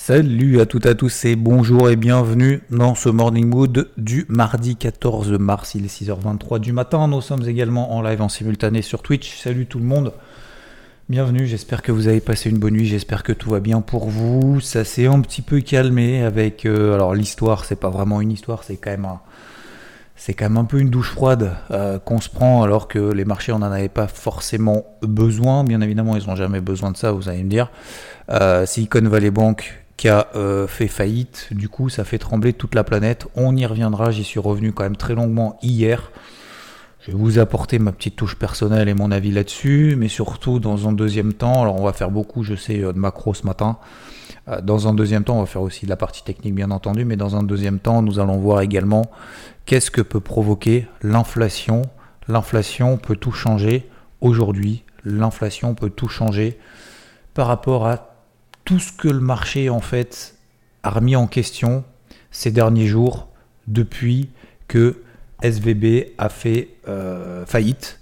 Salut à toutes et à tous et bonjour et bienvenue dans ce Morning Mood du mardi 14 mars. Il est 6h23 du matin. Nous sommes également en live en simultané sur Twitch. Salut tout le monde. Bienvenue, j'espère que vous avez passé une bonne nuit, j'espère que tout va bien pour vous. Ça s'est un petit peu calmé avec euh, alors l'histoire, c'est pas vraiment une histoire, c'est quand même un, c'est quand même un peu une douche froide euh, qu'on se prend alors que les marchés on n'en avait pas forcément besoin. Bien évidemment, ils n'ont jamais besoin de ça, vous allez me dire. Euh, Silicon Valley Bank qui a fait faillite, du coup ça fait trembler toute la planète. On y reviendra, j'y suis revenu quand même très longuement hier. Je vais vous apporter ma petite touche personnelle et mon avis là-dessus, mais surtout dans un deuxième temps, alors on va faire beaucoup, je sais, euh, de macro ce matin. Euh, dans un deuxième temps, on va faire aussi de la partie technique bien entendu, mais dans un deuxième temps, nous allons voir également qu'est-ce que peut provoquer l'inflation. L'inflation peut tout changer aujourd'hui, l'inflation peut tout changer par rapport à tout ce que le marché en fait a remis en question ces derniers jours depuis que SVB a fait euh, faillite.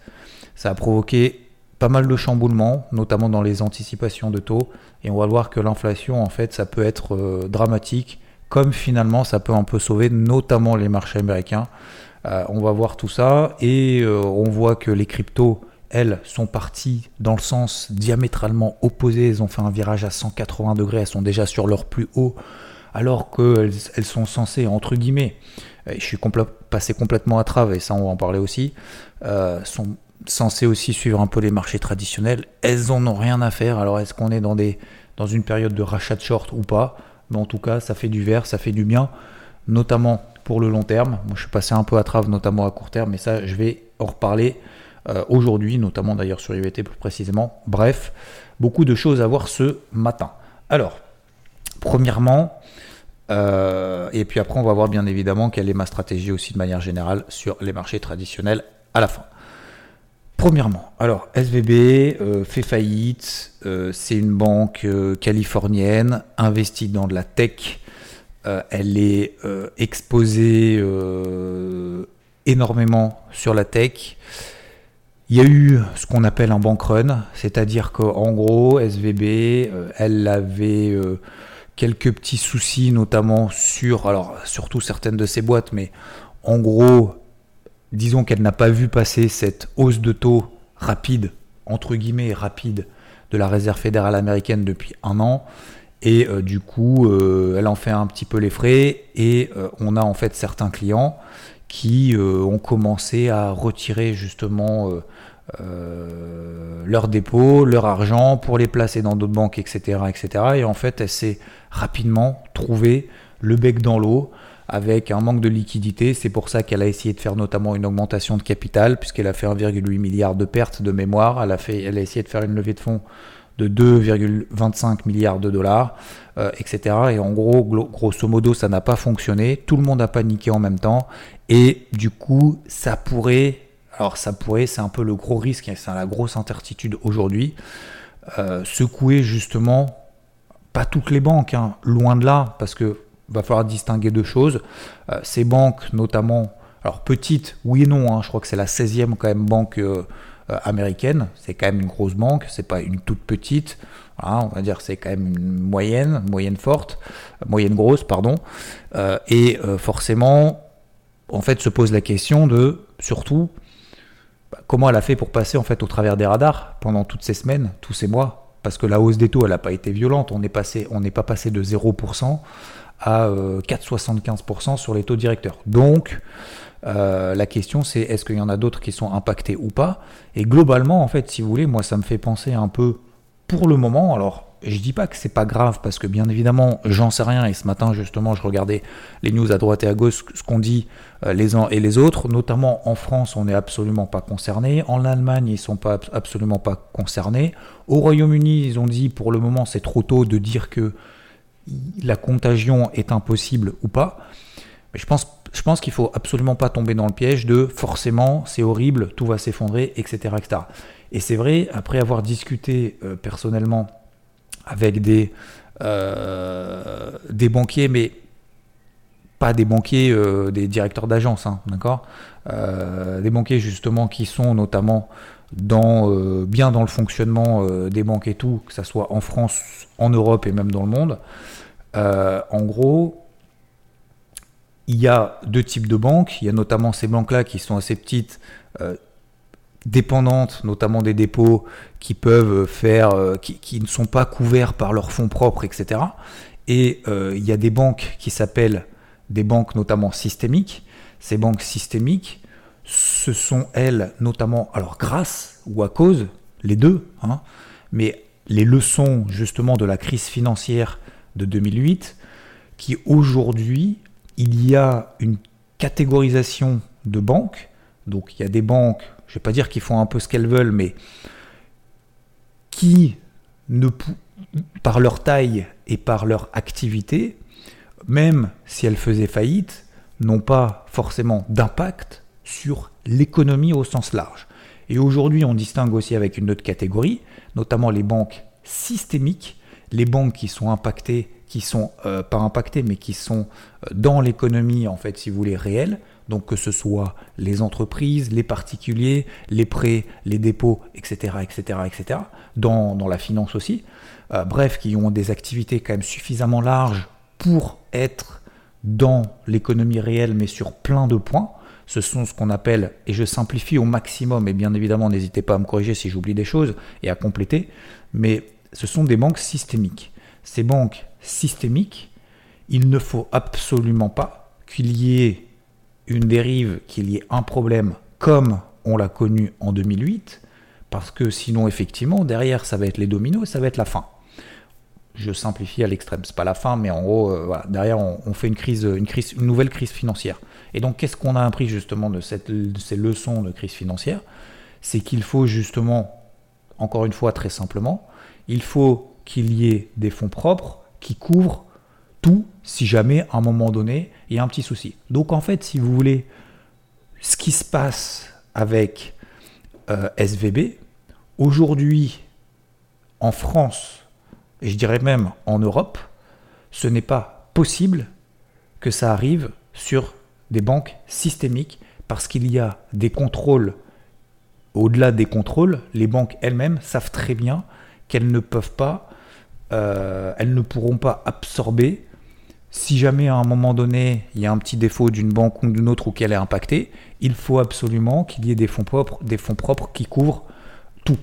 Ça a provoqué pas mal de chamboulements, notamment dans les anticipations de taux. Et on va voir que l'inflation, en fait, ça peut être euh, dramatique, comme finalement ça peut un peu sauver notamment les marchés américains. Euh, on va voir tout ça et on voit que les cryptos, elles, sont parties dans le sens diamétralement opposé. Elles ont fait un virage à 180 degrés, elles sont déjà sur leur plus haut, alors qu'elles elles sont censées, entre guillemets, je suis passé complètement à travers, et ça on va en parler aussi, euh, sont censés aussi suivre un peu les marchés traditionnels. Elles en ont rien à faire. Alors est-ce qu'on est dans, des, dans une période de rachat de short ou pas? Mais en tout cas, ça fait du vert, ça fait du bien, notamment pour le long terme. Moi je suis passé un peu à travers, notamment à court terme, mais ça je vais en reparler euh, aujourd'hui, notamment d'ailleurs sur UVT plus précisément. Bref, beaucoup de choses à voir ce matin. Alors, premièrement, euh, et puis après, on va voir bien évidemment quelle est ma stratégie aussi de manière générale sur les marchés traditionnels à la fin. Premièrement, alors SVB euh, fait faillite, c'est une banque californienne investie dans de la tech, elle est exposée énormément sur la tech. Il y a eu ce qu'on appelle un bank run, c'est-à-dire qu'en gros, SVB, elle avait quelques petits soucis, notamment sur, alors surtout certaines de ces boîtes, mais en gros, disons qu'elle n'a pas vu passer cette hausse de taux rapide, entre guillemets rapide, de la Réserve fédérale américaine depuis un an. Et euh, du coup, euh, elle en fait un petit peu les frais. Et euh, on a en fait certains clients qui ont commencé à retirer justement leurs dépôts, leur argent pour les placer dans d'autres banques, etc., etc. Et en fait, elle s'est rapidement trouvé le bec dans l'eau avec un manque de liquidité. C'est pour ça qu'elle a essayé de faire notamment une augmentation de capital, puisqu'elle a fait 1,8 milliard de pertes de mémoire. Elle a, fait, elle a essayé de faire une levée de fonds de 2,25 milliards de dollars, euh, etc. Et en gros, grosso modo, ça n'a pas fonctionné. Tout le monde a paniqué en même temps. Et du coup, ça pourrait, alors ça pourrait, c'est un peu le gros risque, c'est la grosse incertitude aujourd'hui, euh, secouer justement pas toutes les banques, hein, loin de là, parce que va falloir distinguer deux choses. Euh, ces banques, notamment, alors petites, oui et non, hein, je crois que c'est la 16e quand même banque euh, américaine, c'est quand même une grosse banque, c'est pas une toute petite, on va dire c'est quand même une moyenne, moyenne forte, moyenne grosse, pardon, et forcément, en fait, se pose la question de, surtout, comment elle a fait pour passer en fait au travers des radars pendant toutes ces semaines, tous ces mois, parce que la hausse des taux, elle n'a pas été violente. On n'est pas passé de 0% à 4,75% euh, sur les taux directeurs. Donc, euh, la question c'est est-ce qu'il y en a d'autres qui sont impactés ou pas? Et globalement, en fait, si vous voulez, moi ça me fait penser un peu pour le moment, alors je dis pas que c'est pas grave parce que bien évidemment j'en sais rien et ce matin justement je regardais les news à droite et à gauche ce qu'on dit euh, les uns et les autres. Notamment en France on n'est absolument pas concerné. En Allemagne ils sont pas absolument pas concernés. Au Royaume-Uni ils ont dit pour le moment c'est trop tôt de dire que la contagion est impossible ou pas. Mais je pense je pense qu'il faut absolument pas tomber dans le piège de forcément c'est horrible tout va s'effondrer etc etc et c'est vrai après avoir discuté euh, personnellement avec des, euh, des banquiers, mais pas des banquiers, euh, des directeurs d'agence, hein, d'accord euh, Des banquiers justement qui sont notamment dans, bien dans le fonctionnement des banques et tout, que ce soit en France, en Europe et même dans le monde. en gros, il y a deux types de banques. Il y a notamment ces banques-là qui sont assez petites, dépendantes, notamment des dépôts qui peuvent faire, euh, qui, ne sont pas couverts par leurs fonds propres, etc. Et euh, il y a des banques qui s'appellent des banques notamment systémiques. Ces banques systémiques, ce sont elles notamment, alors grâce ou à cause, les deux, hein, mais les leçons justement de la crise financière de 2008, qui aujourd'hui, il y a une catégorisation de banques. Donc il y a des banques je vais pas dire qu'ils font un peu ce qu'elles veulent, mais qui, ne, par leur taille et par leur activité, même si elles faisaient faillite, n'ont pas forcément d'impact sur l'économie au sens large. Et aujourd'hui, on distingue aussi avec une autre catégorie, notamment les banques systémiques, les banques qui sont impactées, qui sont euh, pas impactées, mais qui sont euh, dans l'économie, en fait, si vous voulez, réelle, donc que ce soit les entreprises, les particuliers, les prêts, les dépôts, etc., etc., etc., dans, la finance aussi, euh, bref, qui ont des activités quand même suffisamment larges pour être dans l'économie réelle, mais sur plein de points. Ce sont ce qu'on appelle, et je simplifie au maximum, et bien évidemment n'hésitez pas à me corriger si j'oublie des choses et à compléter, mais ce sont des banques systémiques. Ces banques systémiques, il ne faut absolument pas qu'il y ait une dérive, qu'il y ait un problème comme on l'a connu en 2008, parce que sinon, effectivement, derrière, ça va être les dominos et ça va être la fin. Je simplifie à l'extrême, c'est pas la fin, mais en gros, euh, derrière, on, fait une crise, une crise, une nouvelle crise financière. Et donc, qu'est-ce qu'on a appris justement de, cette, de ces leçons de crise financière? C'est qu'il faut justement, encore une fois, très simplement, il faut qu'il y ait des fonds propres qui couvrent tout si jamais à un moment donné il y a un petit souci. Donc en fait, si vous voulez, ce qui se passe avec euh, SVB, aujourd'hui en France, et je dirais même en Europe, ce n'est pas possible que ça arrive sur des banques systémiques parce qu'il y a des contrôles. Au-delà des contrôles, les banques elles-mêmes savent très bien qu'elles ne peuvent pas, euh, elles ne pourront pas absorber si jamais à un moment donné, il y a un petit défaut d'une banque ou d'une autre ou qu'elle est impactée, il faut absolument qu'il y ait des fonds propres, des fonds propres qui couvrent tout.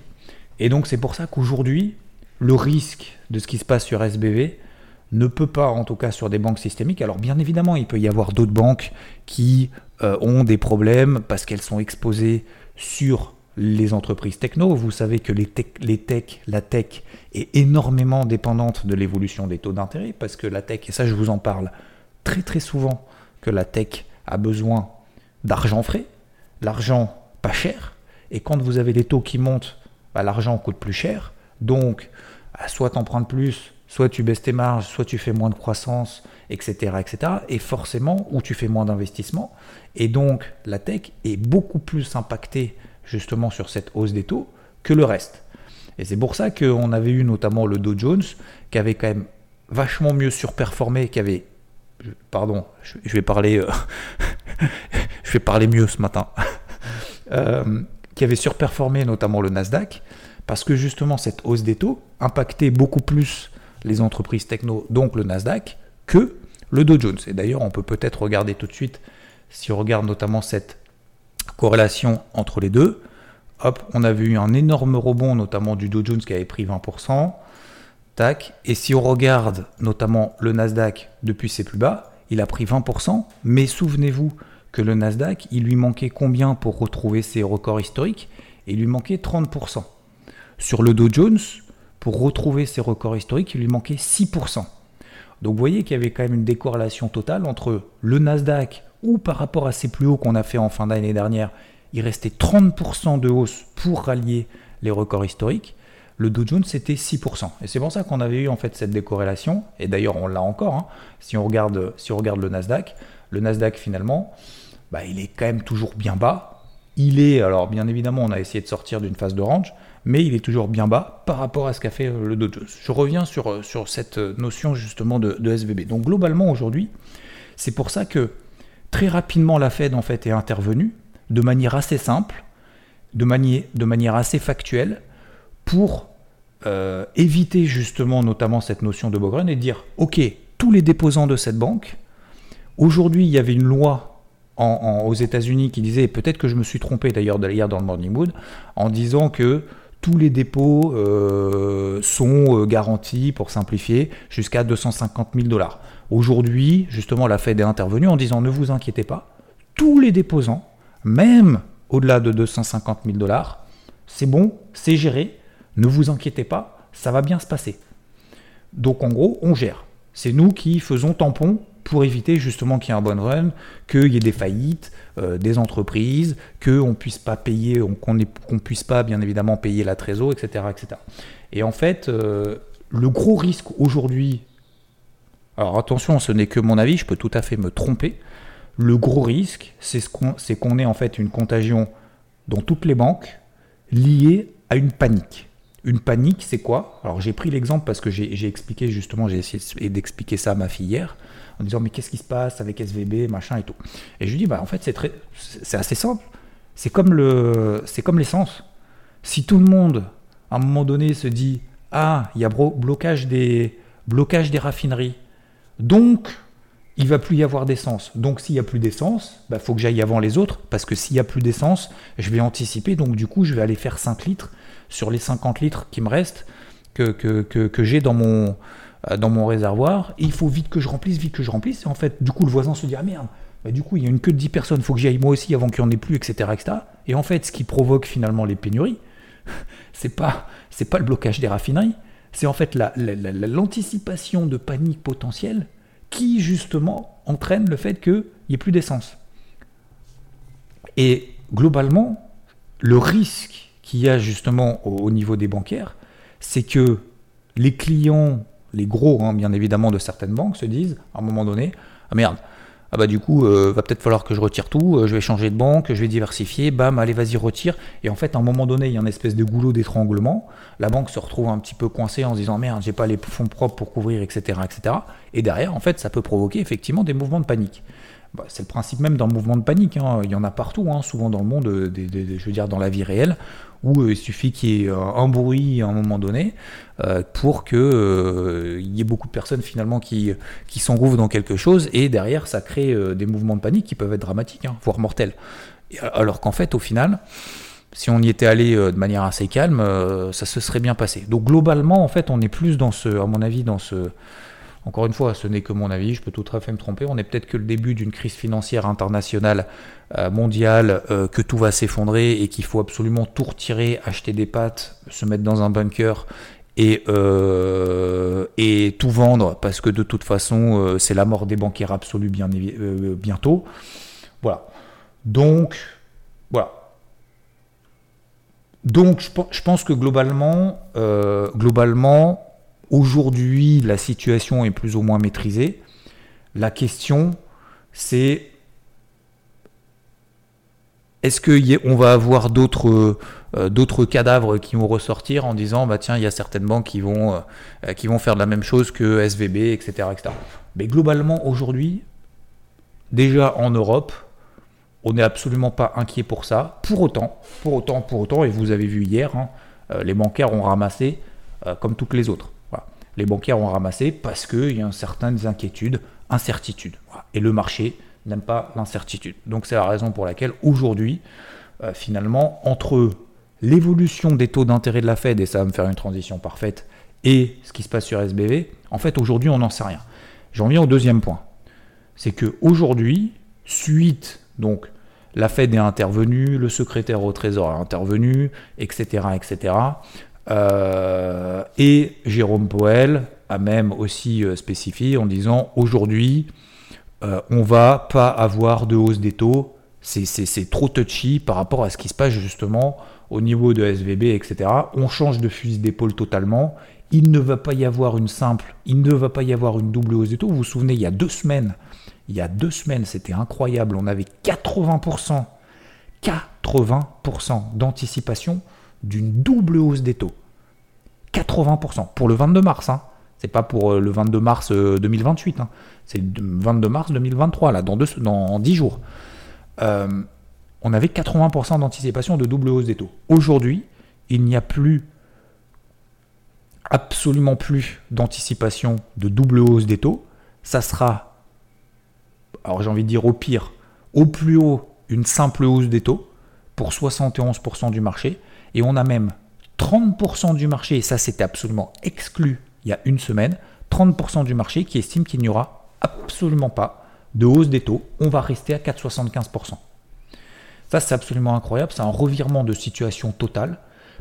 Et donc c'est pour ça qu'aujourd'hui, le risque de ce qui se passe sur SBV ne peut pas, en tout cas sur des banques systémiques. Alors bien évidemment, il peut y avoir d'autres banques qui euh, ont des problèmes parce qu'elles sont exposées sur les entreprises techno. Vous savez que les tech, les tech, la tech est énormément dépendante de l'évolution des taux d'intérêt parce que la tech, et ça je vous en parle très très souvent, que la tech a besoin d'argent frais, l'argent pas cher, et quand vous avez des taux qui montent, bah, l'argent coûte plus cher, donc bah, soit tu empruntes plus, soit tu baisses tes marges, soit tu fais moins de croissance, etc. etc. et forcément, ou tu fais moins d'investissement, et donc la tech est beaucoup plus impactée justement sur cette hausse des taux que le reste. Et c'est pour ça qu'on avait eu notamment le Dow Jones qui avait quand même vachement mieux surperformé, qui avait... Pardon, je vais parler, euh, je vais parler mieux ce matin. Euh, qui avait surperformé notamment le Nasdaq, parce que justement cette hausse des taux impactait beaucoup plus les entreprises techno, donc le Nasdaq, que le Dow Jones. Et d'ailleurs, on peut peut-être regarder tout de suite, si on regarde notamment cette corrélation entre les deux. Hop, on avait eu un énorme rebond, notamment du Dow Jones qui avait pris 20%. Tac. Et si on regarde notamment le Nasdaq depuis ses plus bas, il a pris 20%. Mais souvenez-vous que le Nasdaq, il lui manquait combien pour retrouver ses records historiques? Il lui manquait 30%. Sur le Dow Jones, pour retrouver ses records historiques, il lui manquait 6%. Donc vous voyez qu'il y avait quand même une décorrélation totale entre le Nasdaq, ou par rapport à ses plus hauts qu'on a fait en fin d'année dernière, il restait 30% de hausse pour rallier les records historiques. Le Dow Jones, c'était 6%. Et c'est pour ça qu'on avait eu en fait cette décorrélation. Et d'ailleurs, on l'a encore. Hein. Si, on regarde, le Nasdaq, le Nasdaq finalement, bah, il est quand même toujours bien bas. Il est, alors bien évidemment, on a essayé de sortir d'une phase de range, mais il est toujours bien bas par rapport à ce qu'a fait euh, le Dow Jones. Je reviens sur, euh, sur cette notion justement de, de SVB. Donc globalement aujourd'hui, c'est pour ça que très rapidement la Fed en fait est intervenue de manière assez simple, de, manière, assez factuelle, pour euh, éviter justement notamment cette notion de Bogren et dire ok tous les déposants de cette banque aujourd'hui il y avait une loi aux États-Unis qui disait, peut-être que je me suis trompé d'ailleurs hier dans le Morning Mood, en disant que tous les dépôts euh, sont euh, garantis, pour simplifier, jusqu'à 250 000 dollars. Aujourd'hui, justement, la Fed est intervenue en disant ne vous inquiétez pas, tous les déposants, même au-delà de 250 000 dollars, c'est bon, c'est géré, ne vous inquiétez pas, ça va bien se passer. Donc en gros, on gère. C'est nous qui faisons tampon pour éviter justement qu'il y ait un bon run, qu'il y ait des faillites, euh, des entreprises, qu'on puisse pas payer, qu'on puisse pas bien évidemment payer la trésor, etc. etc. Et en fait, euh, le gros risque aujourd'hui, alors attention, ce n'est que mon avis, je peux tout à fait me tromper, le gros risque, c'est qu'on ait en fait une contagion dans toutes les banques liée à une panique. Une panique, c'est quoi? Alors j'ai pris l'exemple parce que j'ai expliqué justement, j'ai essayé d'expliquer ça à ma fille hier, en disant mais qu'est-ce qui se passe avec SVB, machin et tout. Et je lui dis bah en fait c'est assez simple. C'est comme l'essence. Si tout le monde à un moment donné se dit ah il y a blocage blocage des raffineries, donc il va plus y avoir d'essence. Donc s'il y a plus d'essence, il bah, faut que j'aille avant les autres, parce que s'il y a plus d'essence, je vais anticiper, donc du coup je vais aller faire 5 litres sur les 50 litres qui me restent, que, que, que, j'ai dans mon, euh, dans mon réservoir, et il faut vite que je remplisse, vite que je remplisse, et en fait, du coup le voisin se dit, ah merde, bah, du coup il y a une queue de 10 personnes, il faut que j'y aille moi aussi avant qu'il n'y en ait plus, etc., etc. Et en fait, ce qui provoque finalement les pénuries, c'est pas, pas le blocage des raffineries, c'est en fait l'anticipation de panique potentielle qui justement entraîne le fait qu'il n'y ait plus d'essence. Et globalement, le risque qu'il y a justement au, niveau des bancaires, c'est que les clients, les gros hein, bien évidemment de certaines banques, se disent à un moment donné, ah merde, ah bah du coup, euh, va peut-être falloir que je retire tout, euh, je vais changer de banque, je vais diversifier, bam, allez vas-y retire. Et en fait, à un moment donné, il y a une espèce de goulot d'étranglement. La banque se retrouve un petit peu coincée en se disant merde, j'ai pas les fonds propres pour couvrir, etc., etc. Et derrière, en fait, ça peut provoquer effectivement des mouvements de panique. Bah, c'est le principe même d'un mouvement de panique. Hein. Il y en a partout, hein, souvent dans le monde, euh, je veux dire dans la vie réelle, où euh, il suffit qu'il y ait un bruit à un moment donné euh, pour qu'il y ait beaucoup de personnes finalement qui, qui s'engouffrent dans quelque chose et derrière ça crée des mouvements de panique qui peuvent être dramatiques, hein, voire mortels. Alors qu'en fait, au final, si on y était allé de manière assez calme, ça se serait bien passé. Donc globalement, en fait, on est plus dans ce, à mon avis, dans ce encore une fois, ce n'est que mon avis, je peux tout à fait me tromper. On est peut-être que le début d'une crise financière internationale, euh, mondiale, euh, que tout va s'effondrer et qu'il faut absolument tout retirer, acheter des pâtes, se mettre dans un bunker et, euh, et tout vendre parce que de toute façon, c'est la mort des banquiers absolus bien, bientôt. Voilà. Donc, voilà. Donc, je, pense que globalement, globalement, Aujourd'hui, la situation est plus ou moins maîtrisée. La question, c'est est-ce qu'on va avoir d'autres euh, d'autres cadavres qui vont ressortir en disant bah tiens il y a certaines banques qui vont euh, faire de la même chose que SVB etc etc mais globalement aujourd'hui déjà en Europe on n'est absolument pas inquiet pour ça. Pour autant pour autant pour autant et vous avez vu hier hein, euh, les bancaires ont ramassé comme toutes les autres les banquiers ont ramassé parce qu'il y a certaines inquiétudes, incertitudes. Et le marché n'aime pas l'incertitude. Donc c'est la raison pour laquelle aujourd'hui, euh, finalement, entre l'évolution des taux d'intérêt de la Fed, et ça va me faire une transition parfaite, et ce qui se passe sur SBV, en fait aujourd'hui on n'en sait rien. J'en viens au deuxième point. C'est que aujourd'hui, suite, donc la Fed est intervenue, le secrétaire au Trésor est intervenu, etc., etc., Euh, et Jérôme Poel a même aussi euh, spécifié en disant aujourd'hui, euh, on va pas avoir de hausse des taux. C'est trop touchy par rapport à ce qui se passe justement au niveau de SVB, etc. On change de fusil d'épaule totalement. Il ne va pas y avoir une simple, il ne va pas y avoir une double hausse des taux. Vous vous souvenez, il y a deux semaines, il y a deux semaines, c'était incroyable. On avait 80%, 80% d'anticipation d'une double hausse des taux. 80% pour le 22 mars. Hein. C'est pas pour euh, le 22 mars 2028. Euh, hein. C'est le 22 mars 2023, là, dans, deux, dans 10 jours. Euh, on avait 80% d'anticipation de double hausse des taux. Aujourd'hui, il n'y a plus, absolument plus d'anticipation de double hausse des taux. Ça sera, alors j'ai envie de dire au pire, au plus haut, une simple hausse des taux pour 71% du marché. Et on a même 30% du marché, et ça c'était absolument exclu il y a une semaine, 30% du marché qui estime qu'il n'y aura absolument pas de hausse des taux. On va rester à 4,75%. Ça c'est absolument incroyable, c'est un revirement de situation totale,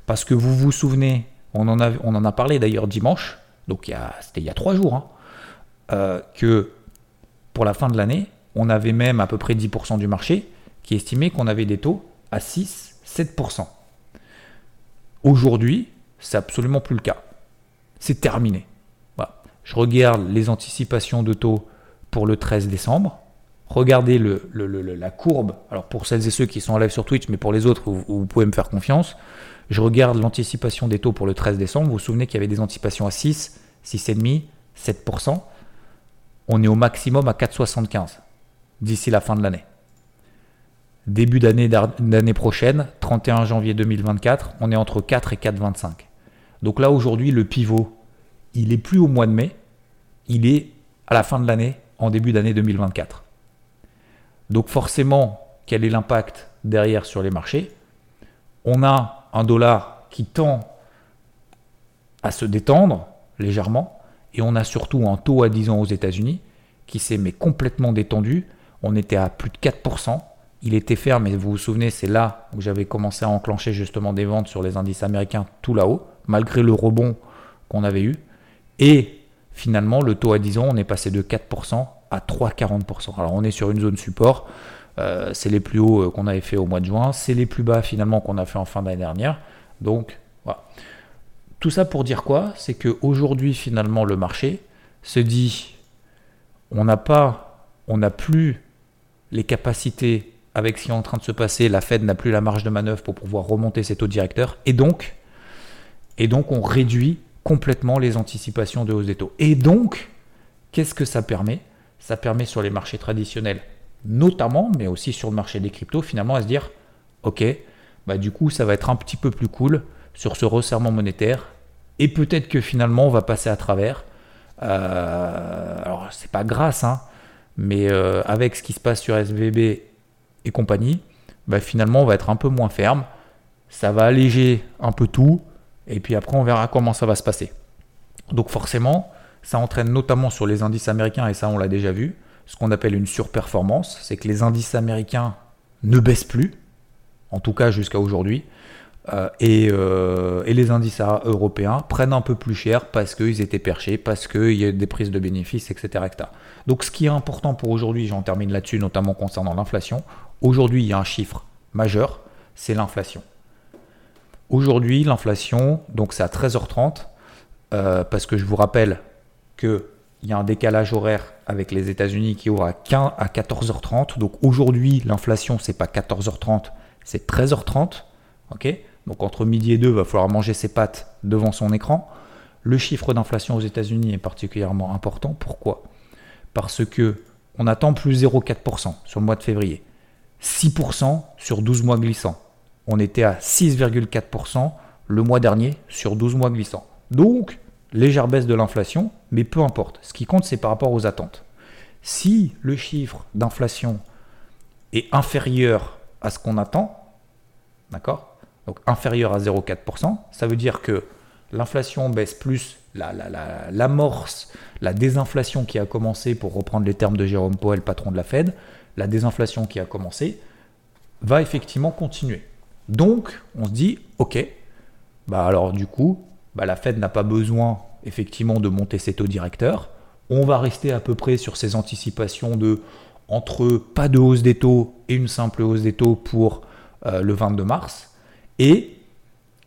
parce que vous vous souvenez, on en a, on en a parlé d'ailleurs dimanche, donc c'était il y a trois jours, hein, euh, que pour la fin de l'année, on avait même à peu près 10% du marché qui estimait qu'on avait des taux à 6-7%. Aujourd'hui, c'est absolument plus le cas. C'est terminé. Je regarde les anticipations de taux pour le 13 décembre. Regardez la courbe. Alors pour celles et ceux qui sont en live sur Twitch, mais pour les autres, vous, pouvez me faire confiance. Je regarde l'anticipation des taux pour le 13 décembre. Vous vous souvenez qu'il y avait des anticipations à 6, 6,5, 7%. On est au maximum à 4,75 d'ici la fin de l'année. Début d'année prochaine, 31 janvier 2024, on est entre 4 et 4,25. Donc là, aujourd'hui, le pivot, il est plus au mois de mai, il est à la fin de l'année, en début d'année 2024. Donc forcément, quel est l'impact derrière sur les marchés? On a un dollar qui tend à se détendre légèrement, et on a surtout un taux à 10 ans aux États-Unis qui s'est complètement détendu. On était à plus de 4%. Il était ferme, et vous vous souvenez, c'est là où j'avais commencé à enclencher justement des ventes sur les indices américains tout là-haut, malgré le rebond qu'on avait eu. Et finalement, le taux à 10 ans, on est passé de 4% à 3,40%. Alors on est sur une zone support. Euh, c'est les plus hauts euh, qu'on avait fait au mois de juin. C'est les plus bas finalement qu'on a fait en fin d'année dernière. Donc voilà. Tout ça pour dire quoi? C'est qu'aujourd'hui finalement le marché se dit on n'a pas, on n'a plus les capacités avec ce qui est en train de se passer, la Fed n'a plus la marge de manœuvre pour pouvoir remonter ses taux directeurs, et donc, on réduit complètement les anticipations de hausse des taux. Et donc, qu'est-ce que ça permet? Ça permet sur les marchés traditionnels, notamment, mais aussi sur le marché des cryptos, finalement à se dire, ok, bah du coup ça va être un petit peu plus cool sur ce resserrement monétaire, et peut-être que finalement on va passer à travers. Euh, alors c'est pas grâce, hein, mais euh, avec ce qui se passe sur SVB et compagnie, bah, finalement on va être un peu moins ferme, ça va alléger un peu tout, et puis après on verra comment ça va se passer. Donc forcément, ça entraîne notamment sur les indices américains, et ça on l'a déjà vu, ce qu'on appelle une surperformance, c'est que les indices américains ne baissent plus, en tout cas jusqu'à aujourd'hui, euh, euh, et, les indices européens prennent un peu plus cher parce qu'ils étaient perchés, parce qu'il y a des prises de bénéfices, etc. Donc ce qui est important pour aujourd'hui, j'en termine là-dessus, notamment concernant l'inflation, Aujourd'hui, il y a un chiffre majeur, c'est l'inflation. Aujourd'hui, l'inflation, donc c'est à 13h30, euh, parce que je vous rappelle qu'il y a un décalage horaire avec les États-Unis qui ouvre à 14h30. Donc aujourd'hui, l'inflation, c'est pas 14h30, c'est 13h30. ok? Donc entre midi et deux, il va falloir manger ses pâtes devant son écran. Le chiffre d'inflation aux États-Unis est particulièrement important. Pourquoi? Parce que on attend plus 0,4% sur le mois de février. 6% sur 12 mois glissants. On était à 6,4% le mois dernier sur 12 mois glissants. Donc, légère baisse de l'inflation, mais peu importe. Ce qui compte, c'est par rapport aux attentes. Si le chiffre d'inflation est inférieur à ce qu'on attend, d'accord Donc inférieur à 0,4%, ça veut dire que l'inflation baisse plus l'amorce, la, la, désinflation qui a commencé, pour reprendre les termes de Jérôme Powell, patron de la Fed, la désinflation qui a commencé va effectivement continuer. Donc, on se dit, ok, bah alors du coup, bah la Fed n'a pas besoin effectivement de monter ses taux directeurs. On va rester à peu près sur ces anticipations de entre pas de hausse des taux et une simple hausse des taux pour euh, le 22 mars. Et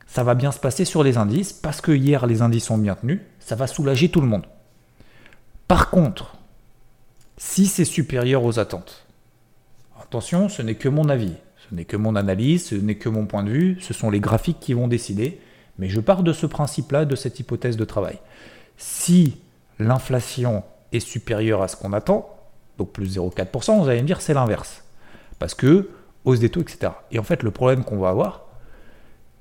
ça va bien se passer sur les indices parce que hier les indices sont bien tenus, ça va soulager tout le monde. Par contre, si c'est supérieur aux attentes, attention, ce n'est que mon avis, ce n'est que mon analyse, ce n'est que mon point de vue, ce sont les graphiques qui vont décider, mais je pars de ce principe-là, de cette hypothèse de travail. Si l'inflation est supérieure à ce qu'on attend, donc plus 0,4%, vous allez me dire c'est l'inverse. Parce que hausse des taux, etc. Et en fait, le problème qu'on va avoir,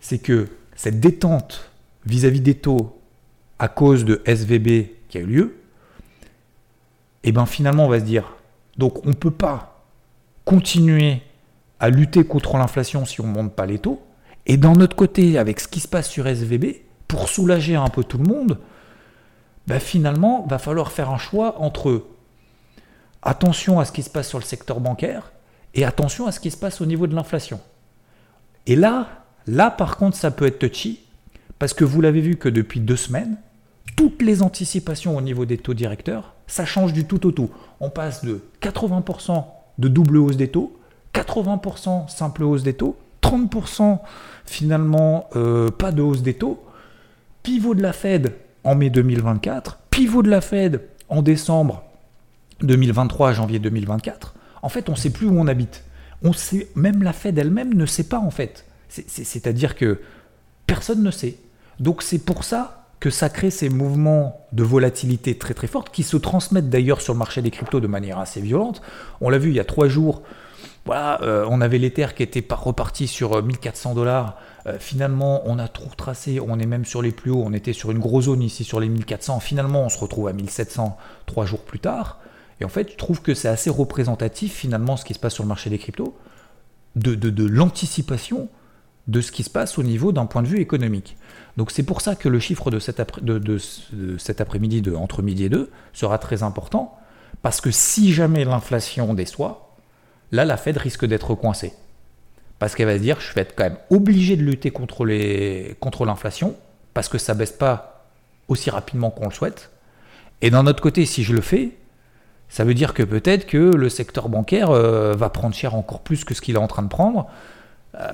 c'est que cette détente vis-à-vis des taux à cause de SVB qui a eu lieu, et eh bien finalement on va se dire, donc on ne peut pas continuer à lutter contre l'inflation si on ne monte pas les taux, et d'un autre côté, avec ce qui se passe sur SVB, pour soulager un peu tout le monde, ben finalement, va falloir faire un choix entre attention à ce qui se passe sur le secteur bancaire et attention à ce qui se passe au niveau de l'inflation. Et là, là par contre, ça peut être touchy, parce que vous l'avez vu que depuis deux semaines, toutes les anticipations au niveau des taux directeurs, ça change du tout au tout. On passe de 80% de double hausse des taux, 80% simple hausse des taux, 30% finalement euh, pas de hausse des taux, pivot de la Fed en mai 2024, pivot de la Fed en décembre 2023 janvier 2024. En fait, on ne sait plus où on habite. On sait, même la Fed elle-même ne sait pas en fait. C'est-à-dire que personne ne sait. Donc c'est pour ça que ça crée ces mouvements de volatilité très très fortes qui se transmettent d'ailleurs sur le marché des cryptos de manière assez violente. On l'a vu il y a trois jours, voilà, euh, on avait l'Ether qui était reparti sur 1400 euh, dollars. Euh, finalement, on a trop tracé, on est même sur les plus hauts, on était sur une grosse zone ici sur les 1400. Finalement, on se retrouve à 1700 trois jours plus tard. Et en fait, je trouve que c'est assez représentatif finalement ce qui se passe sur le marché des cryptos, de, de, l'anticipation de ce qui se passe au niveau d'un point de vue économique. Donc c'est pour ça que le chiffre de cet, après-midi, de, entre midi et deux, sera très important, parce que si jamais l'inflation déçoit, là la Fed risque d'être coincée. Parce qu'elle va se dire, je vais être quand même obligé de lutter contre, l'inflation, parce que ça baisse pas aussi rapidement qu'on le souhaite. Et d'un autre côté, si je le fais, ça veut dire que peut-être que le secteur bancaire euh, va prendre cher encore plus que ce qu'il est en train de prendre,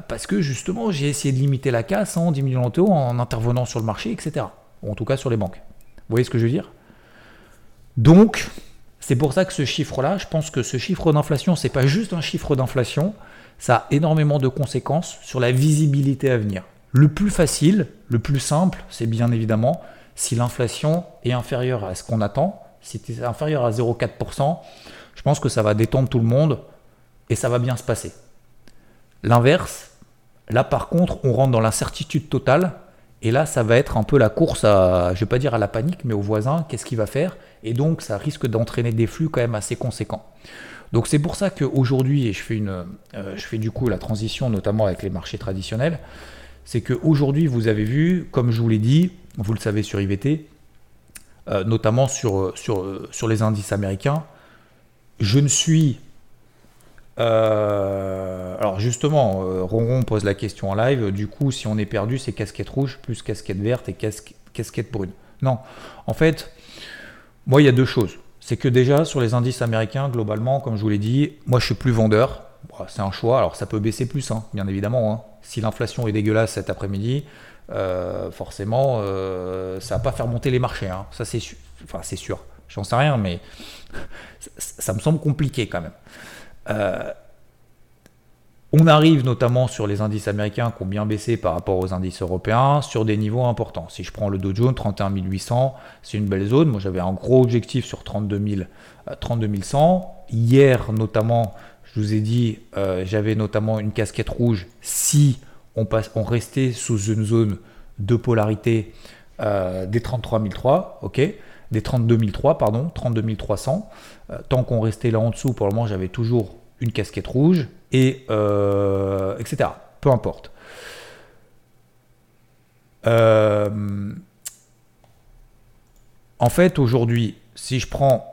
parce que justement j'ai essayé de limiter la casse en diminuant taux, en intervenant sur le marché, etc. Ou en tout cas sur les banques. Vous voyez ce que je veux dire? Donc, c'est pour ça que ce chiffre-là, je pense que ce chiffre d'inflation, c'est pas juste un chiffre d'inflation, ça a énormément de conséquences sur la visibilité à venir. Le plus facile, le plus simple, c'est bien évidemment si l'inflation est inférieure à ce qu'on attend, si c'est inférieur à 0,4%, je pense que ça va détendre tout le monde et ça va bien se passer. L'inverse, là par contre, on rentre dans l'incertitude totale et là, ça va être un peu la course à, je vais pas dire à la panique, mais au voisin, qu'est-ce qu'il va faire Et donc, ça risque d'entraîner des flux quand même assez conséquents. Donc, c'est pour ça qu'aujourd'hui, et je fais, une, euh, du coup la transition, notamment avec les marchés traditionnels, c'est qu'aujourd'hui, vous avez vu, comme je vous l'ai dit, vous le savez sur IVT, euh, notamment sur les indices américains. Je ne suis... Euh, alors justement, euh, Ronron pose la question en live, du coup si on est perdu c'est casquette rouge plus casquette verte et casquette brune. Non, en fait, moi il y a deux choses. C'est que déjà sur les indices américains, globalement, comme je vous l'ai dit, moi je suis plus vendeur. c'est un choix, alors ça peut baisser plus, hein, bien évidemment. Hein. Si l'inflation est dégueulasse cet après-midi, euh, forcément, euh, ça va pas faire monter les marchés. Hein. Ça, c'est sûr. J'en sais rien, mais ça, me semble compliqué quand même. Euh, on arrive notamment sur les indices américains qui ont bien baissé par rapport aux indices européens sur des niveaux importants. Si je prends le Dow Jones, 31 800, c'est une belle zone. Moi, j'avais un gros objectif sur 32, 32 100. Hier, notamment, je vous ai dit, j'avais notamment une casquette rouge si on, restait sous une zone de polarité euh, des 33 ok, des 32 pardon, 32 300. Euh, tant qu'on restait là en dessous, pour le moment, j'avais toujours une casquette rouge et euh, etc. Peu importe. en fait, aujourd'hui, si je prends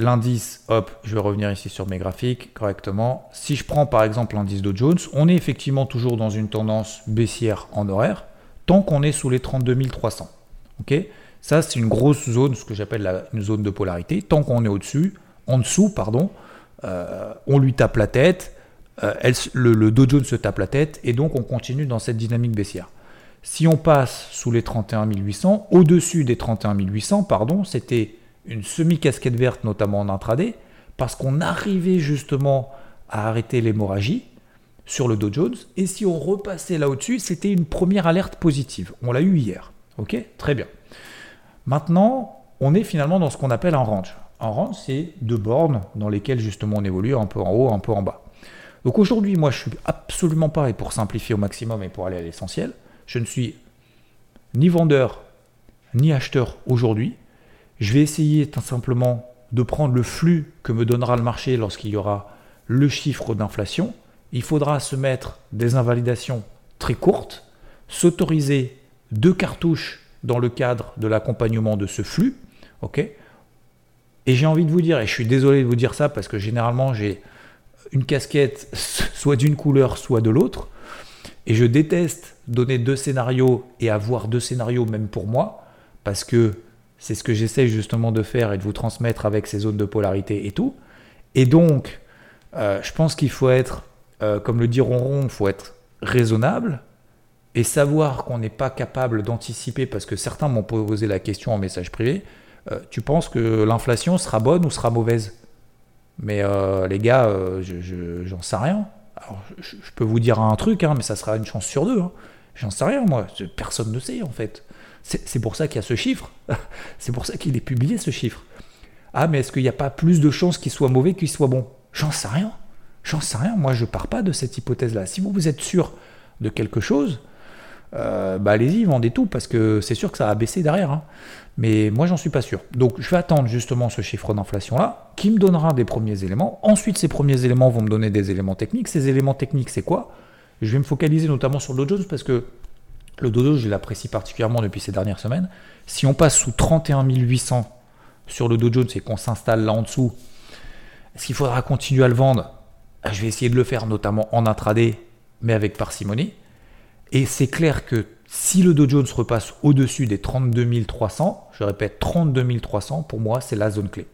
L'indice, hop, je vais revenir ici sur mes graphiques correctement. Si je prends par exemple l'indice Dow Jones, on est effectivement toujours dans une tendance baissière en horaire, tant qu'on est sous les 32 300. Ok? Ça, c'est une grosse zone, ce que j'appelle une zone de polarité. Tant qu'on est au-dessus, en dessous, pardon, euh, on lui tape la tête, euh, le, Dow Jones se tape la tête, et donc on continue dans cette dynamique baissière. Si on passe sous les 31 800, au-dessus des 31 800, pardon, c'était une semi-casquette verte, notamment en intraday, parce qu'on arrivait justement à arrêter l'hémorragie sur le Dow Jones. Et si on repassait là au-dessus, c'était une première alerte positive. On l'a eu hier. Ok? Très bien. Maintenant, on est finalement dans ce qu'on appelle un range. Un range, c'est deux bornes dans lesquelles justement on évolue un peu en haut, un peu en bas. Donc aujourd'hui, moi, je suis absolument pareil pour simplifier au maximum et pour aller à l'essentiel. Je ne suis ni vendeur ni acheteur aujourd'hui. Je vais essayer tout simplement de prendre le flux que me donnera le marché lorsqu'il y aura le chiffre d'inflation. Il faudra se mettre des invalidations très courtes, s'autoriser deux cartouches dans le cadre de l'accompagnement de ce flux. ok? Et j'ai envie de vous dire, et je suis désolé de vous dire ça parce que généralement j'ai une casquette soit d'une couleur, soit de l'autre. Et je déteste donner deux scénarios et avoir deux scénarios même pour moi, parce que c'est ce que j'essaie justement de faire et de vous transmettre avec ces zones de polarité et tout. Et donc, euh, je pense qu'il faut être, euh, comme le dit Ronron, il faut être raisonnable et savoir qu'on n'est pas capable d'anticiper, parce que certains m'ont posé la question en message privé, euh, tu penses que l'inflation sera bonne ou sera mauvaise? Mais les gars, j'en sais rien. Je, peux vous dire un truc, hein, mais ça sera une chance sur deux. Hein. J'en sais rien, moi. Personne ne sait, en fait. C'est pour ça qu'il y a ce chiffre. C'est pour ça qu'il est publié, ce chiffre. Ah, mais est-ce qu'il n'y a pas plus de chances qu'il soit mauvais qu'il soit bon? J'en sais rien. J'en sais rien. Moi, je pars pas de cette hypothèse-là. Si vous, vous êtes sûr de quelque chose, euh, bah allez-y, vendez tout, parce que c'est sûr que ça va baisser derrière. Hein. Mais moi, j'en suis pas sûr. Donc, je vais attendre justement ce chiffre d'inflation-là, qui me donnera des premiers éléments. Ensuite, ces premiers éléments vont me donner des éléments techniques. Ces éléments techniques, c'est quoi? Je vais me focaliser notamment sur le Dow Jones, parce que le dodo, je l'apprécie particulièrement depuis ces dernières semaines. Si on passe sous 31 800 sur le Dow Jones et qu'on s'installe là en dessous, est-ce qu'il faudra continuer à le vendre? Je vais essayer de le faire notamment en intraday, mais avec parcimonie. Et c'est clair que si le Dow Jones repasse au-dessus des 32 300, je répète 32 300, pour moi c'est la zone clé.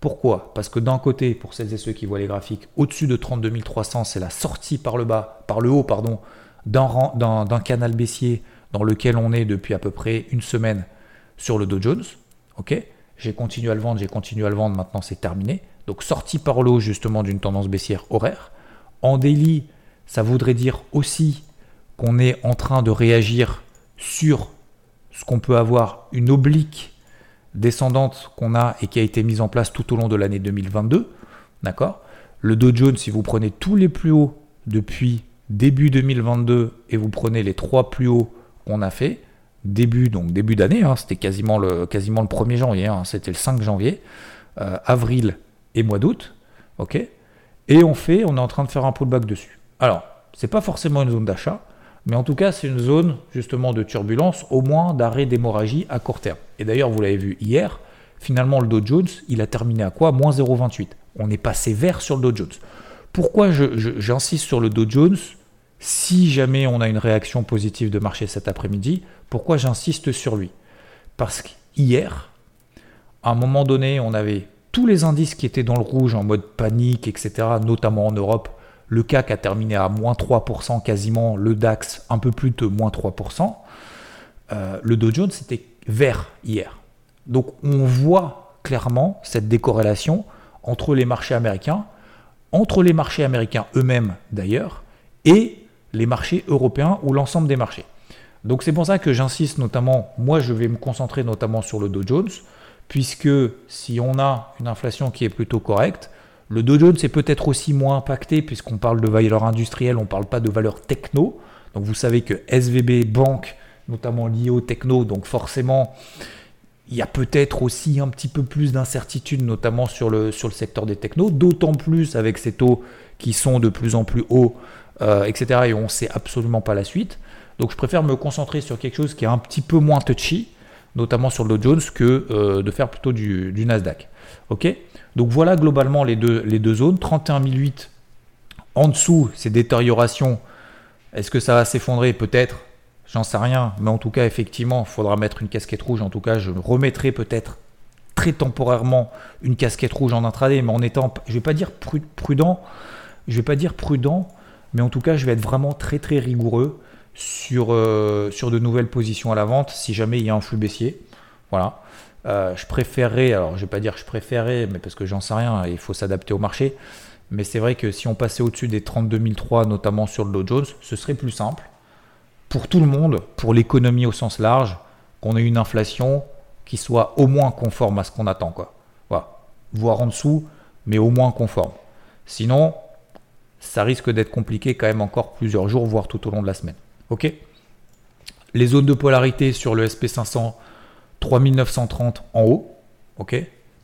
Pourquoi? Parce que d'un côté, pour celles et ceux qui voient les graphiques, au-dessus de 32 300, c'est la sortie par le bas, par le haut, pardon, d'un canal baissier dans lequel on est depuis à peu près une semaine sur le Dow Jones. Ok? J'ai continué à le vendre, j'ai continué à le vendre, maintenant c'est terminé. Donc sorti par l'eau justement d'une tendance baissière horaire. En daily, ça voudrait dire aussi qu'on est en train de réagir sur ce qu'on peut avoir une oblique descendante qu'on a et qui a été mise en place tout au long de l'année 2022. D'accord? Le Dow Jones, si vous prenez tous les plus hauts depuis début 2022 et vous prenez les trois plus hauts qu'on a fait, début donc début d'année, hein, c'était quasiment le, quasiment le 1er janvier, hein, c'était le 5 janvier, euh, avril et mois d'août, ok? Et on fait, on est en train de faire un pullback dessus. Alors, c'est pas forcément une zone d'achat, mais en tout cas, c'est une zone justement de turbulence, au moins d'arrêt d'hémorragie à court terme. Et d'ailleurs, vous l'avez vu hier, finalement, le Dow Jones, il a terminé à quoi? Moins 0,28. On est passé vert sur le Dow Jones. Pourquoi j'insiste sur le Dow Jones? Si jamais on a une réaction positive de marché cet après-midi, pourquoi j'insiste sur lui? Parce qu'hier, à un moment donné, on avait tous les indices qui étaient dans le rouge en mode panique, etc., notamment en Europe. Le CAC a terminé à moins 3% quasiment, le DAX un peu plus de moins 3%. Euh, le Dow Jones était vert hier. Donc on voit clairement cette décorrélation entre les marchés américains, entre les marchés américains eux-mêmes d'ailleurs, et les marchés européens ou l'ensemble des marchés. Donc c'est pour ça que j'insiste notamment, moi je vais me concentrer notamment sur le Dow Jones, puisque si on a une inflation qui est plutôt correcte, le Dow Jones est peut-être aussi moins impacté puisqu'on parle de valeur industrielle, on ne parle pas de valeur techno. Donc vous savez que SVB Banque, notamment lié au techno, donc forcément il y a peut-être aussi un petit peu plus d'incertitude, notamment sur le, secteur des technos, d'autant plus avec ces taux qui sont de plus en plus hauts euh, etc. Et on ne sait absolument pas la suite. Donc je préfère me concentrer sur quelque chose qui est un petit peu moins touchy, notamment sur le Dow Jones, que euh, de faire plutôt du, Nasdaq. Ok? Donc voilà globalement les deux, les deux zones. 31 En dessous, c'est détérioration. Est-ce que ça va s'effondrer? Peut-être. j'en sais rien, mais en tout cas, effectivement, il faudra mettre une casquette rouge. En tout cas, je remettrai peut-être très temporairement une casquette rouge en intraday, mais en étant, je vais pas dire prudent, je vais pas dire prudent, mais en tout cas, je vais être vraiment très très rigoureux sur, euh, sur de nouvelles positions à la vente si jamais il y a un flux baissier. Voilà. Euh, je préférerais, alors je vais pas dire je préférerais, mais parce que j'en sais rien, il faut s'adapter au marché. Mais c'est vrai que si on passait au-dessus des 32 003, notamment sur le Dow Jones, ce serait plus simple pour tout le monde, pour l'économie au sens large, qu'on ait une inflation qui soit au moins conforme à ce qu'on attend. Quoi. Voilà. Voire en dessous, mais au moins conforme. Sinon, ça risque d'être compliqué quand même encore plusieurs jours, voire tout au long de la semaine. Ok? Les zones de polarité sur le SP500, 3930 en haut. Ok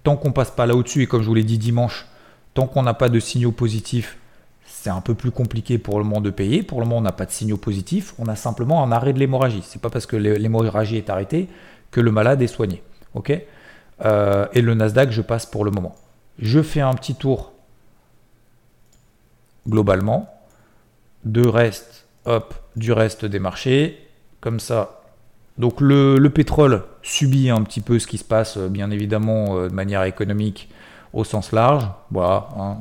Tant qu'on passe pas là au-dessus, et comme je vous l'ai dit dimanche, tant qu'on n'a pas de signaux positifs, c'est un peu plus compliqué pour le moment de payer. Pour le moment, on n'a pas de signaux positifs. On a simplement un arrêt de l'hémorragie. C'est pas parce que l'hémorragie est arrêtée que le malade est soigné. Ok euh, Et le Nasdaq, je passe pour le moment. Je fais un petit tour globalement de reste, hop, du reste des marchés. Comme ça. Donc le, pétrole subit un petit peu ce qui se passe, euh, bien évidemment, euh, de manière économique au sens large. Voilà, hein,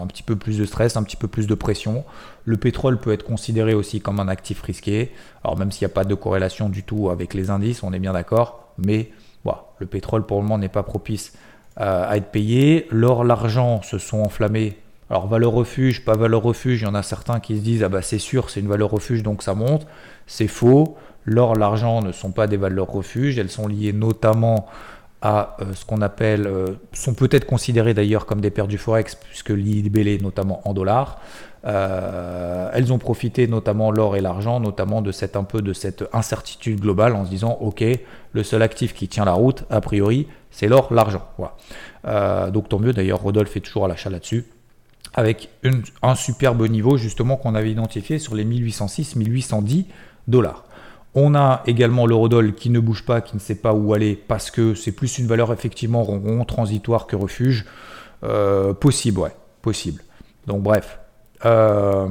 un petit peu plus de stress, un petit peu plus de pression. Le pétrole peut être considéré aussi comme un actif risqué. Alors même s'il n'y a pas de corrélation du tout avec les indices, on est bien d'accord. Mais voilà, le pétrole pour le moment n'est pas propice à être payé. L'or, l'argent se sont enflammés alors valeur refuge, pas valeur refuge, il y en a certains qui se disent ah bah c'est sûr c'est une valeur refuge donc ça monte. C'est faux. L'or, l'argent ne sont pas des valeurs refuge, elles sont liées notamment à euh, ce qu'on appelle, euh, sont peut-être considérées d'ailleurs comme des paires du forex puisque est notamment en dollars. Euh, elles ont profité notamment l'or et l'argent, notamment de cette un peu de cette incertitude globale en se disant ok le seul actif qui tient la route a priori c'est l'or, l'argent. Voilà. donc tant mieux d'ailleurs Rodolphe est toujours à l'achat là-dessus avec un superbe niveau justement qu'on avait identifié sur les 1806-1810 dollars. On a également l'eurodoll qui ne bouge pas, qui ne sait pas où aller parce que c'est plus une valeur effectivement rond, transitoire que refuge. Euh, possible, ouais, possible. Donc bref. Euh,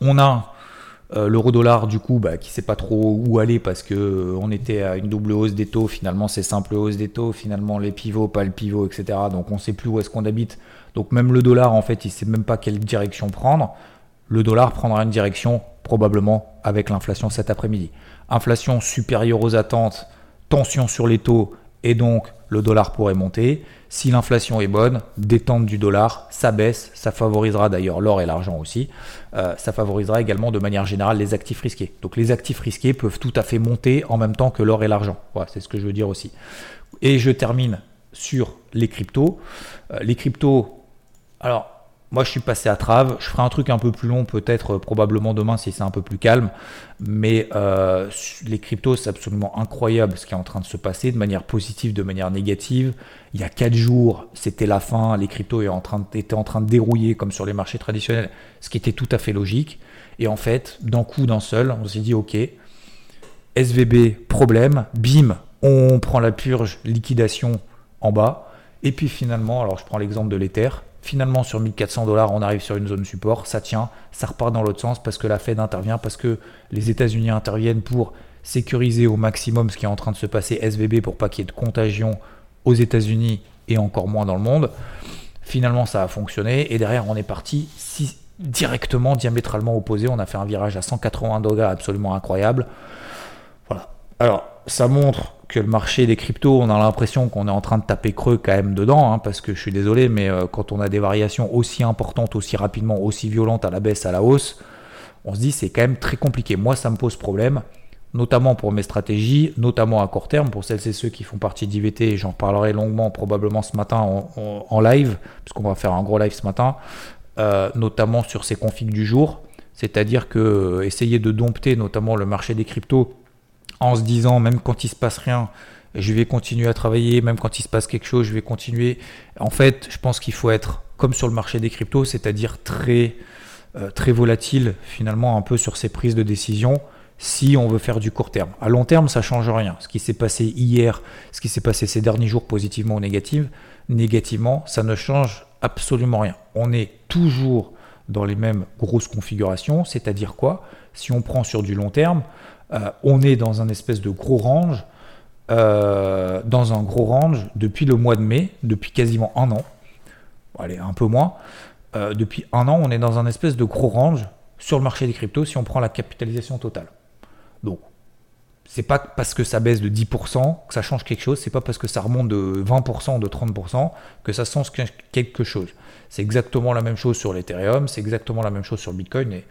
on a euh, l'euro dollar du coup bah, qui sait pas trop où aller parce que on était à une double hausse des taux finalement c'est simple hausse des taux finalement les pivots pas le pivot etc donc on sait plus où est-ce qu'on habite donc même le dollar, en fait, il ne sait même pas quelle direction prendre. Le dollar prendra une direction probablement avec l'inflation cet après-midi. Inflation supérieure aux attentes, tension sur les taux et donc le dollar pourrait monter. Si l'inflation est bonne, détente du dollar, ça baisse, ça favorisera d'ailleurs l'or et l'argent aussi, euh, ça favorisera également de manière générale les actifs risqués. Donc les actifs risqués peuvent tout à fait monter en même temps que l'or et l'argent. Voilà, c'est ce que je veux dire aussi. Et je termine sur les cryptos. Euh, les cryptos, alors, moi, je suis passé à trave. Je ferai un truc un peu plus long, peut-être, euh, probablement demain, si c'est un peu plus calme. Mais euh, les cryptos, c'est absolument incroyable ce qui est en train de se passer, de manière positive, de manière négative. Il y a 4 jours, c'était la fin. Les cryptos en, train de, étaient en train de dérouiller comme sur les marchés traditionnels, ce qui était tout à fait logique. Et en fait, d'un coup, d'un seul, on s'est dit, OK, SVB, problème, bim, on prend la purge, liquidation en bas. Et puis finalement, alors je prends l'exemple de l'Ether, Finalement, sur 1400 dollars, on arrive sur une zone support, ça tient, ça repart dans l'autre sens parce que la Fed intervient, parce que les États-Unis interviennent pour sécuriser au maximum ce qui est en train de se passer SVB pour pas qu'il y ait de contagion aux États-Unis et encore moins dans le monde. Finalement, ça a fonctionné et derrière, on est parti directement, diamétralement opposé. On a fait un virage à 180 degrés absolument incroyable. Voilà. Alors, ça montre que le marché des cryptos, on a l'impression qu'on est en train de taper creux quand même dedans, hein, parce que je suis désolé, mais euh, quand on a des variations aussi importantes, aussi rapidement, aussi violentes à la baisse, à la hausse, on se dit c'est quand même très compliqué. Moi, ça me pose problème, notamment pour mes stratégies, notamment à court terme, pour celles et ceux qui font partie d'IVT, j'en parlerai longuement probablement ce matin en, live, puisqu'on va faire un gros live ce matin, euh, notamment sur ces configs du jour, c'est-à-dire que euh, essayer de dompter notamment le marché des cryptos en se disant, même quand il se passe rien, je vais continuer à travailler, même quand il se passe quelque chose, je vais continuer. En fait, je pense qu'il faut être comme sur le marché des cryptos, c'est-à-dire très, euh, très volatile finalement un peu sur ses prises de décision si on veut faire du court terme. À long terme, ça change rien. Ce qui s'est passé hier, ce qui s'est passé ces derniers jours positivement ou négativement, négativement, ça ne change absolument rien. On est toujours dans les mêmes grosses configurations. C'est-à-dire quoi? Si on prend sur du long terme, euh, on est dans un espèce de gros range, euh, dans un gros range depuis le mois de mai, depuis quasiment un an. allez, un peu moins. Euh, depuis un an, on est dans un espèce de gros range sur le marché des cryptos si on prend la capitalisation totale. Donc, c'est pas parce que ça baisse de 10% que ça change quelque chose, c'est pas parce que ça remonte de 20% ou de 30% que ça change quelque chose. C'est exactement la même chose sur l'Ethereum, c'est exactement la même chose sur Bitcoin et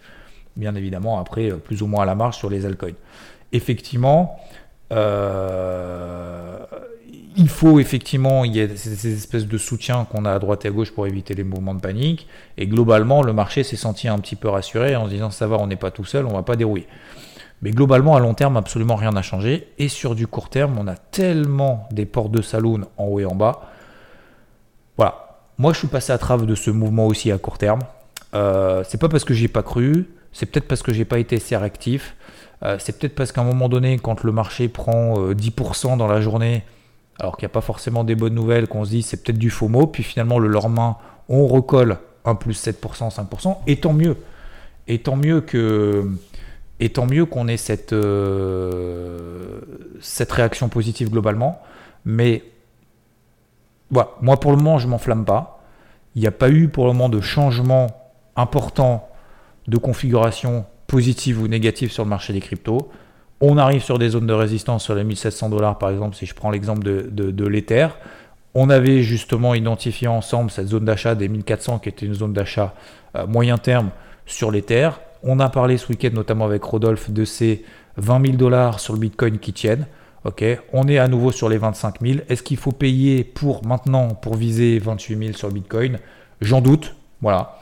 bien évidemment après plus ou moins à la marge sur les altcoins. Effectivement, euh, il faut effectivement, il y a ces espèces de soutien qu'on a à droite et à gauche pour éviter les mouvements de panique. Et globalement, le marché s'est senti un petit peu rassuré en se disant ça va, on n'est pas tout seul, on va pas dérouiller. Mais globalement, à long terme, absolument rien n'a changé. Et sur du court terme, on a tellement des portes de saloon en haut et en bas. Voilà. Moi, je suis passé à travers de ce mouvement aussi à court terme. Euh, c'est pas parce que j'ai pas cru, c'est peut-être parce que j'ai pas été assez réactif. Euh, c'est peut-être parce qu'à un moment donné, quand le marché prend 10% euh, dans la journée, alors qu'il n'y a pas forcément des bonnes nouvelles, qu'on se dit c'est peut-être du faux mot, puis finalement le lendemain, on recolle un plus 7%, 5%, et tant mieux. Et tant mieux que et tant mieux qu'on ait cette, euh, cette réaction positive globalement. Mais voilà, moi pour le moment, je m'enflamme pas. Il n'y a pas eu pour le moment de changement important de configuration positive ou négative sur le marché des cryptos. On arrive sur des zones de résistance sur les 1700 dollars par exemple, si je prends l'exemple de, l'Ether. On avait justement identifié ensemble cette zone d'achat des 1400 qui était une zone d'achat euh, moyen terme sur l'Ether. On a parlé ce week-end notamment avec Rodolphe de ces 20 000 dollars sur le Bitcoin qui tiennent. On est à nouveau sur les 25 000. Est-ce qu'il faut payer pour maintenant pour viser 28 000 sur le Bitcoin? J'en doute. Voilà.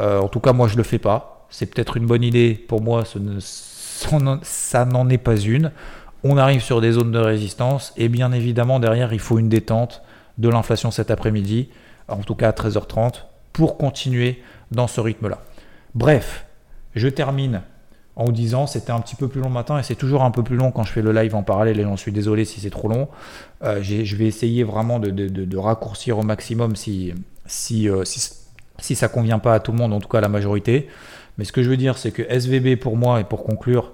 Euh, en tout cas, moi, je le fais pas. C'est peut-être une bonne idée. Pour moi, ça n'en est pas une. On arrive sur des zones de résistance et bien évidemment derrière, il faut une détente de l'inflation cet après-midi, en tout cas à 13h30, pour continuer dans ce rythme-là. Bref, je termine en vous disant c'était un petit peu plus long matin et c'est toujours un peu plus long quand je fais le live en parallèle et j'en suis désolé si c'est trop long. Euh, je vais essayer vraiment de, raccourcir au maximum si, si, euh, si, si, ça convient pas à tout le monde, en tout cas à la majorité. Mais ce que je veux dire c'est que SVB pour moi et pour conclure,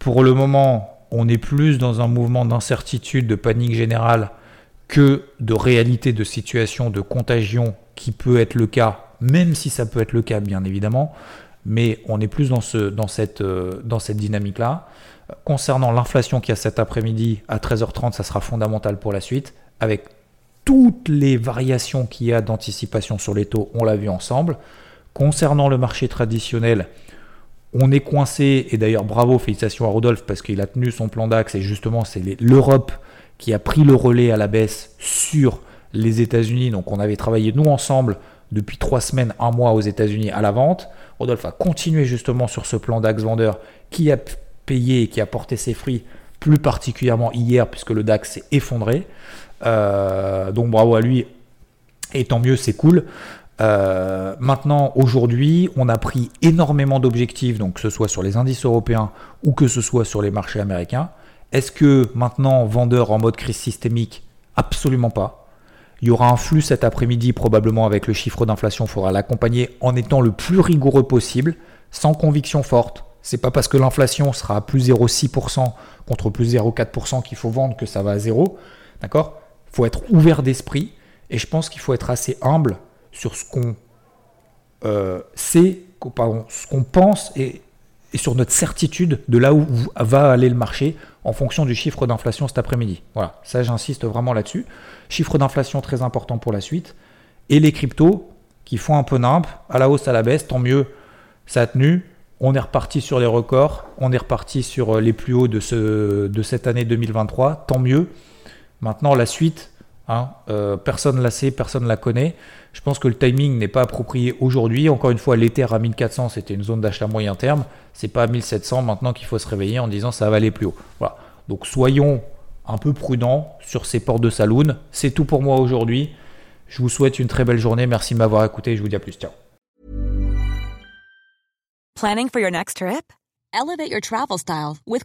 pour le moment on est plus dans un mouvement d'incertitude, de panique générale que de réalité de situation de contagion qui peut être le cas, même si ça peut être le cas bien évidemment mais on est plus dans, ce, dans cette, euh, dans cette dynamique-là. Concernant l'inflation qui a cet après-midi à 13h30, ça sera fondamental pour la suite, avec toutes les variations qu'il y a d'anticipation sur les taux, on l'a vu ensemble. Concernant le marché traditionnel, on est coincé, et d'ailleurs bravo, félicitations à Rodolphe, parce qu'il a tenu son plan d'axe, et justement c'est l'Europe qui a pris le relais à la baisse sur les États-Unis. Donc on avait travaillé nous ensemble depuis trois semaines, un mois aux États-Unis à la vente. Rodolphe a continué justement sur ce plan DAX vendeur qui a payé et qui a porté ses fruits plus particulièrement hier puisque le DAX s'est effondré. Euh, donc bravo à lui et tant mieux, c'est cool. Euh, maintenant, aujourd'hui, on a pris énormément d'objectifs, donc que ce soit sur les indices européens ou que ce soit sur les marchés américains. Est-ce que maintenant, vendeur en mode crise systémique? Absolument pas. Il y aura un flux cet après-midi probablement avec le chiffre d'inflation. Il faudra l'accompagner en étant le plus rigoureux possible, sans conviction forte. C'est pas parce que l'inflation sera à plus 0,6% contre plus 0,4% qu'il faut vendre que ça va à zéro. D'accord? Il faut être ouvert d'esprit et je pense qu'il faut être assez humble sur ce qu'on euh, sait, ce qu'on pense et, sur notre certitude de là où va aller le marché en fonction du chiffre d'inflation cet après-midi. Voilà, ça j'insiste vraiment là-dessus. Chiffre d'inflation très important pour la suite. Et les cryptos qui font un peu nimp, à la hausse, à la baisse, tant mieux, ça a tenu. On est reparti sur les records, on est reparti sur les plus hauts de cette année 2023, tant mieux. Maintenant, la suite, hein, euh, personne ne la sait, personne ne la connaît. Je pense que le timing n'est pas approprié aujourd'hui. Encore une fois, l'Ether à 1400, c'était une zone d'achat moyen terme. C'est pas à 1700 maintenant qu'il faut se réveiller en disant ça va aller plus haut. Voilà. Donc soyons un peu prudent sur ces portes de saloon. C'est tout pour moi aujourd'hui. Je vous souhaite une très belle journée. Merci de m'avoir écouté. Je vous dis à plus. Ciao. Planning for your next trip? Elevate your travel style with.